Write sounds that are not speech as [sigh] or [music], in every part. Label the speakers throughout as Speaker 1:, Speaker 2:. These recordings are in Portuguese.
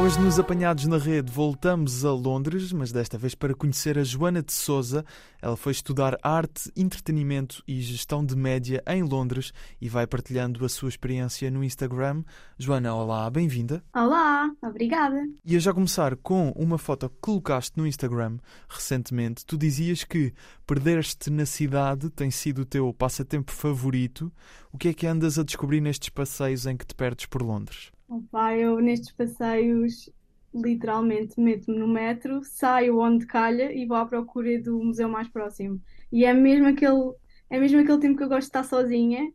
Speaker 1: Hoje, nos Apanhados na Rede, voltamos a Londres, mas desta vez para conhecer a Joana de Souza. Ela foi estudar arte, entretenimento e gestão de média em Londres e vai partilhando a sua experiência no Instagram. Joana, olá, bem-vinda.
Speaker 2: Olá, obrigada.
Speaker 1: E a já começar com uma foto que colocaste no Instagram recentemente, tu dizias que perder-te na cidade tem sido o teu passatempo favorito. O que é que andas a descobrir nestes passeios em que te perdes por Londres?
Speaker 2: Opa, eu nestes passeios literalmente meto-me no metro, saio onde calha e vou à procura do museu mais próximo. E é mesmo aquele, é mesmo aquele tempo que eu gosto de estar sozinha.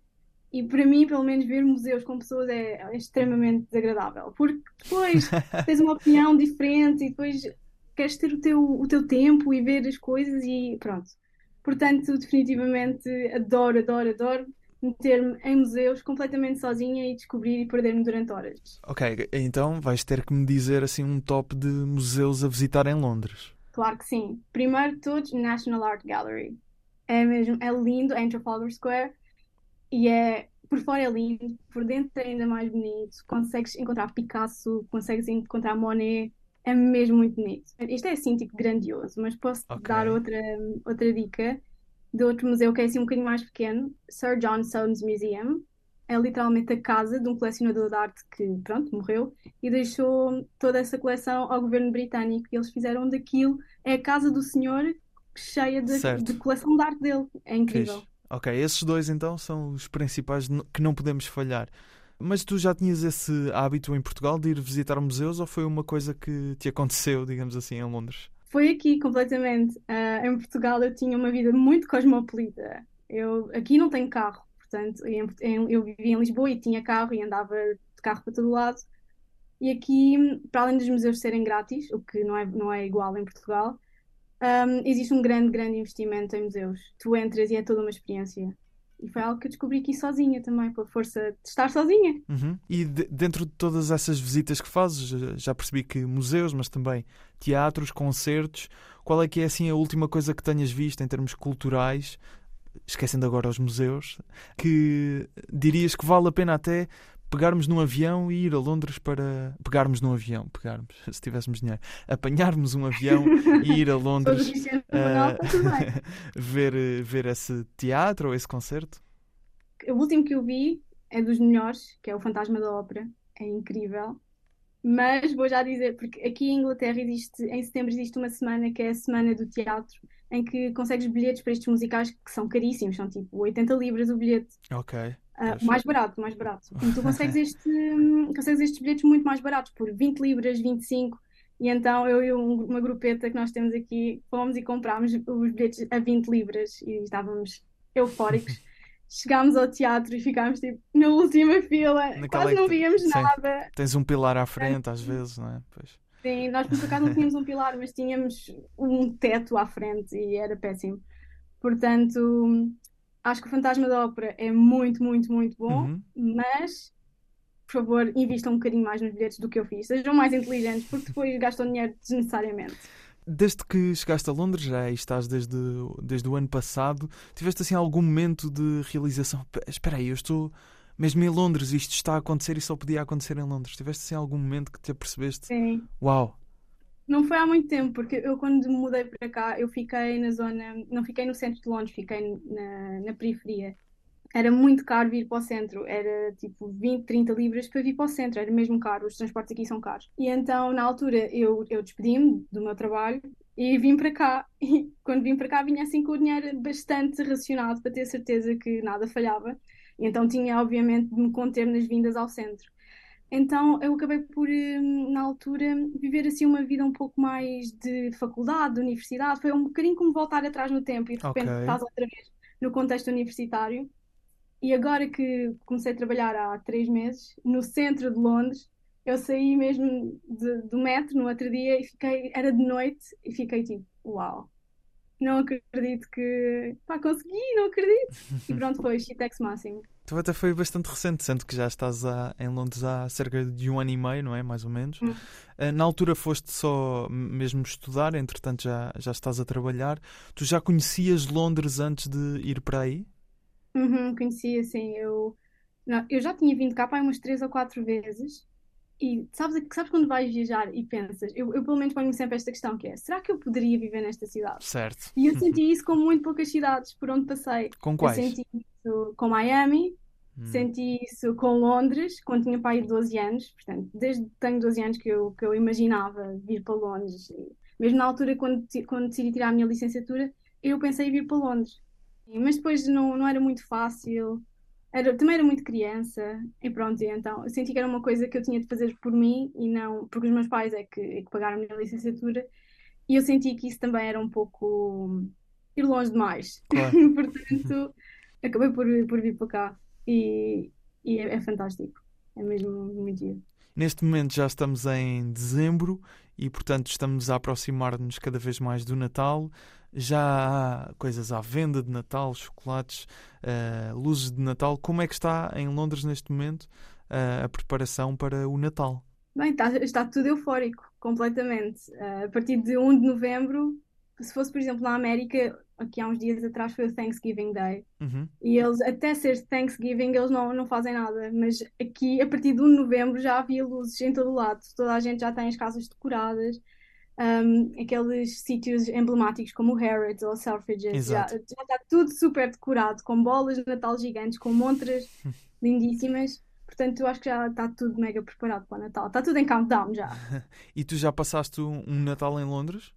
Speaker 2: E para mim, pelo menos, ver museus com pessoas é, é extremamente desagradável, porque depois [laughs] tens uma opinião diferente e depois queres ter o teu, o teu tempo e ver as coisas e pronto. Portanto, definitivamente adoro, adoro, adoro meter-me em museus completamente sozinha e descobrir e perder-me durante horas.
Speaker 1: Ok, então vais ter que me dizer assim um top de museus a visitar em Londres.
Speaker 2: Claro que sim. Primeiro de todos, National Art Gallery. É mesmo, é lindo, é em Trafalgar Square e é, por fora é lindo, por dentro é ainda mais bonito. Consegues encontrar Picasso, consegues encontrar Monet, é mesmo muito bonito. Isto é assim, tipo, grandioso, mas posso
Speaker 1: Ok.
Speaker 2: dar outra, outra dica de outro museu que é assim um bocadinho mais pequeno, Sir John Soane's Museum. É literalmente a casa de um colecionador de arte que, pronto, morreu e deixou toda essa coleção ao governo britânico. E eles fizeram daquilo, é a casa do senhor cheia de, de coleção de arte dele. É incrível.
Speaker 1: Fixe. Ok, esses dois então são os principais que não podemos falhar. Mas tu já tinhas esse hábito em Portugal de ir visitar museus ou foi uma coisa que te aconteceu, digamos assim, em Londres?
Speaker 2: Foi aqui completamente. Ah, em Portugal eu tinha uma vida muito cosmopolita. Eu aqui não tenho carro, portanto, em- em- eu vivia em Lisboa e tinha carro e andava de carro para todo lado. E aqui, para além dos museus serem grátis, o que não é, não é igual em Portugal, ahm, existe um grande, grande investimento em museus. Tu entras e é toda uma experiência. E foi algo que eu descobri aqui sozinha também, pela força de estar sozinha.
Speaker 1: Uhum. E de- dentro de todas essas visitas que fazes, já- percebi que museus, mas também teatros, concertos, qual é que é assim a última coisa que tenhas visto em termos culturais, esquecendo agora os museus, que dirias que vale a pena até pegarmos num avião e ir a Londres para pegarmos num avião, pegarmos, [laughs] se tivéssemos dinheiro, apanharmos um avião e ir a [laughs] Londres
Speaker 2: bem. [laughs]
Speaker 1: ver, ver esse teatro ou esse concerto?
Speaker 2: O último que eu vi é dos melhores, que é o Fantasma da Ópera. É incrível. Mas vou já dizer, porque aqui em Inglaterra existe, em setembro existe uma semana que é a Semana do Teatro, em que consegues bilhetes para estes musicais que são caríssimos, são tipo 80 libras o bilhete.
Speaker 1: Ok. Pois.
Speaker 2: mais barato, mais barato. E tu consegues, [laughs] este, hum, consegues estes bilhetes muito mais baratos, por 20 libras, 25. E então eu e um- uma grupeta que nós temos aqui fomos e comprámos os bilhetes a 20 libras e estávamos eufóricos. [laughs] Chegámos ao teatro e ficámos tipo na última fila,
Speaker 1: Naquela
Speaker 2: quase não
Speaker 1: te-
Speaker 2: víamos
Speaker 1: sim.
Speaker 2: nada.
Speaker 1: Tens um pilar à frente às vezes, não é? Pois.
Speaker 2: Sim, nós por acaso não tínhamos um pilar, mas tínhamos um teto à frente e era péssimo. Portanto, acho que o Fantasma da Ópera é muito, muito, muito bom.
Speaker 1: Uhum.
Speaker 2: mas por favor, invistam um bocadinho mais nos bilhetes do que eu fiz. Sejam mais inteligentes, porque depois gastam dinheiro desnecessariamente.
Speaker 1: Desde que chegaste a Londres, já estás desde, desde o ano passado, tiveste assim algum momento de realização? "P- Espera aí, eu estou mesmo em Londres, isto está a acontecer e só podia acontecer em Londres. Tiveste assim algum momento que te apercebeste?
Speaker 2: Sim.
Speaker 1: Uau!
Speaker 2: Não foi há muito tempo, porque eu quando me mudei para cá, eu fiquei na zona, não fiquei no centro de Londres, fiquei na, na periferia. Era muito caro vir para o centro, era tipo 20, 30 libras para vir para o centro, era mesmo caro, os transportes aqui são caros. E então, na altura, eu, eu despedi-me do meu trabalho e vim para cá. [laughs] E quando vim para cá, vinha assim com o dinheiro bastante racionado para ter certeza que nada falhava. E então tinha, obviamente, de me conter nas vindas ao centro. Então eu acabei por, hum, na altura, viver assim uma vida um pouco mais de faculdade, de universidade. Foi um bocadinho como voltar atrás no tempo e de repente
Speaker 1: Ok.
Speaker 2: estás outra vez no contexto universitário. E agora que comecei a trabalhar há três meses, no centro de Londres, eu saí mesmo de- do metro no outro dia e fiquei, era de noite e fiquei tipo, uau, não acredito que, pá, consegui, não acredito. E pronto, foi Shitex máximo.
Speaker 1: Então até foi bastante recente, sendo que já estás em Londres há cerca de um ano e meio, não é? Mais ou menos.
Speaker 2: Hum.
Speaker 1: Ah, Na altura foste só mesmo estudar, entretanto já, já estás a trabalhar. Tu já conhecias Londres antes de ir para aí?
Speaker 2: Uhum, conhecia, sim. Eu, não, eu já tinha vindo cá para aí umas três ou quatro vezes. E sabes, sabes quando vais viajar e pensas, eu, eu pelo menos ponho-me sempre esta questão que é, será que eu poderia viver nesta cidade?
Speaker 1: Certo.
Speaker 2: E eu senti isso com muito poucas cidades por onde passei.
Speaker 1: Com
Speaker 2: Eu
Speaker 1: quais?
Speaker 2: senti isso com Miami,
Speaker 1: Hum.
Speaker 2: senti isso com Londres, quando tinha pai de 12 anos. Portanto, desde que tenho 12 anos que eu, que eu imaginava vir para Londres. Mesmo na altura, quando, quando decidi tirar a minha licenciatura, eu pensei em vir para Londres. Mas depois não, não era muito fácil. Era, também era muito criança. E pronto, e então eu senti que era uma coisa que eu tinha de fazer por mim e não. Porque os meus pais é que, é que pagaram a minha licenciatura. E eu senti que isso também era um pouco ir longe demais.
Speaker 1: Claro. [laughs]
Speaker 2: Portanto, acabei por, por vir para cá e, e é, é fantástico. É mesmo muito giro.
Speaker 1: Neste momento já estamos em dezembro e, portanto, estamos a aproximar-nos cada vez mais do Natal. Já há coisas à venda de Natal, chocolates, eh, luzes de Natal. Como é que está em Londres neste momento eh, a preparação para o Natal?
Speaker 2: Bem, está, está tudo eufórico, completamente. Ah, a partir de 1 de novembro, se fosse, por exemplo, na América, aqui há uns dias atrás foi o Thanksgiving Day.
Speaker 1: Uhum.
Speaker 2: E eles, até ser Thanksgiving, eles não, não fazem nada. Mas aqui, a partir de 1 de novembro, já havia luzes em todo o lado. Toda a gente já tem as casas decoradas. Um, aqueles sítios emblemáticos como o Harrods ou o Selfridges. Já, já está tudo super decorado, com bolas de Natal gigantes, com montras [laughs] lindíssimas. Portanto, eu acho que já está tudo mega preparado para o Natal. Está tudo em countdown já. [laughs]
Speaker 1: E tu já passaste um Natal em Londres?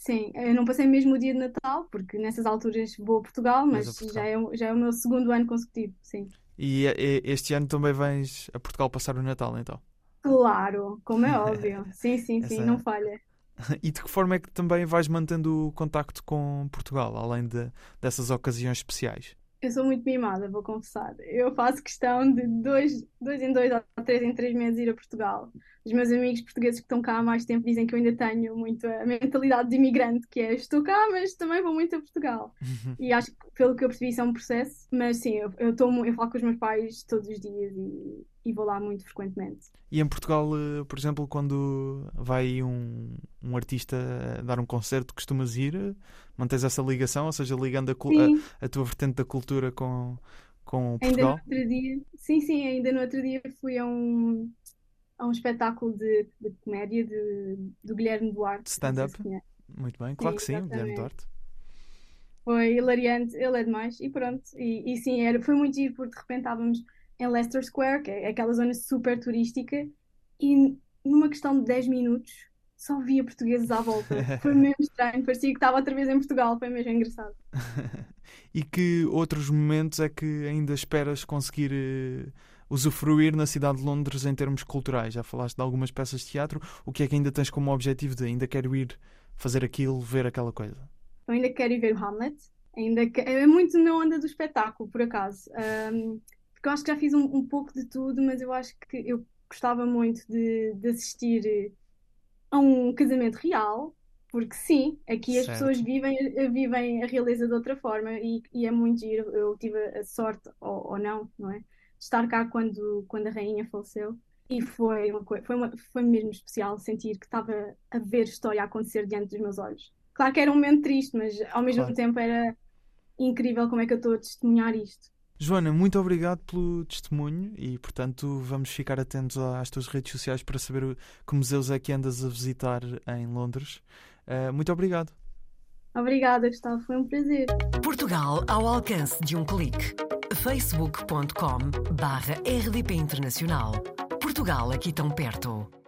Speaker 2: Sim, eu não passei mesmo o dia de Natal, porque nessas alturas vou a Portugal,
Speaker 1: Vais
Speaker 2: mas
Speaker 1: a Portugal.
Speaker 2: já é, o- já é o meu segundo ano consecutivo, sim.
Speaker 1: E este ano também vens a Portugal passar o Natal, então.
Speaker 2: Claro, como é [laughs] óbvio. Sim, sim, sim,
Speaker 1: Essa-
Speaker 2: não falha. [laughs]
Speaker 1: E de que forma é que também vais mantendo o contacto com Portugal, além de, dessas ocasiões especiais?
Speaker 2: Eu sou muito mimada, vou confessar. Eu faço questão de dois, dois em dois ou três em três meses ir a Portugal. Os meus amigos portugueses que estão cá há mais tempo dizem que eu ainda tenho muito a mentalidade de imigrante, que é estou cá, mas também vou muito a Portugal. E acho que, pelo que eu percebi, isso é um processo. Mas sim, eu, eu, tomo, eu falo com os meus pais todos os dias e, e vou lá muito frequentemente.
Speaker 1: E em Portugal, eh, por exemplo, quando vai um, um artista a dar um concerto, costumas ir? eh, Mantens essa ligação, ou seja, ligando a,
Speaker 2: Sim,
Speaker 1: a, a tua vertente da cultura com, com
Speaker 2: ainda no
Speaker 1: Portugal?
Speaker 2: outro dia, sim, sim, ainda no outro dia fui a um, a um espetáculo de, de comédia de, do Guilherme Duarte.
Speaker 1: Stand-up?
Speaker 2: se.
Speaker 1: Muito bem, claro que sim, o Guilherme
Speaker 2: exatamente.
Speaker 1: Duarte.
Speaker 2: Foi hilariante, ele é demais, e pronto. E, e sim, era, foi muito giro, porque de repente estávamos em Leicester Square, que é aquela zona super turística, e numa questão de 10 minutos só via portugueses à volta. Foi [laughs] mesmo estranho, parecia que estava outra vez em Portugal, foi mesmo engraçado. [laughs]
Speaker 1: E que outros momentos é que ainda esperas conseguir eh, usufruir na cidade de Londres em termos culturais? Já falaste de algumas peças de teatro, o que é que ainda tens como objetivo de ainda quero ir fazer aquilo, ver aquela coisa?
Speaker 2: Eu ainda quero ir ver o Hamlet, ainda que- é muito na onda do espetáculo, por acaso. Ahm, porque eu acho que já fiz um, um pouco de tudo, mas eu acho que eu gostava muito de, de assistir eh, a um casamento real, porque sim, aqui as
Speaker 1: Certo.
Speaker 2: pessoas vivem, eh, vivem a realeza de outra forma e, e é muito giro. Eu tive a sorte, ou, ou não, não é? De estar cá quando, quando a rainha faleceu. E foi uma coisa, foi, uma, foi mesmo especial sentir que estava a ver história acontecer diante dos meus olhos. Claro que era um momento triste, mas ao mesmo
Speaker 1: Claro.
Speaker 2: tempo era incrível como é que eu estou a testemunhar isto.
Speaker 1: Joana, muito obrigado pelo testemunho e, portanto, vamos ficar atentos às tuas redes sociais para saber que museus é que andas a visitar em Londres. Eh, muito obrigado.
Speaker 2: Obrigada, Gustavo, foi um prazer.
Speaker 3: Portugal ao alcance de um clique. facebook.com barra rdp internacional. Portugal aqui tão perto.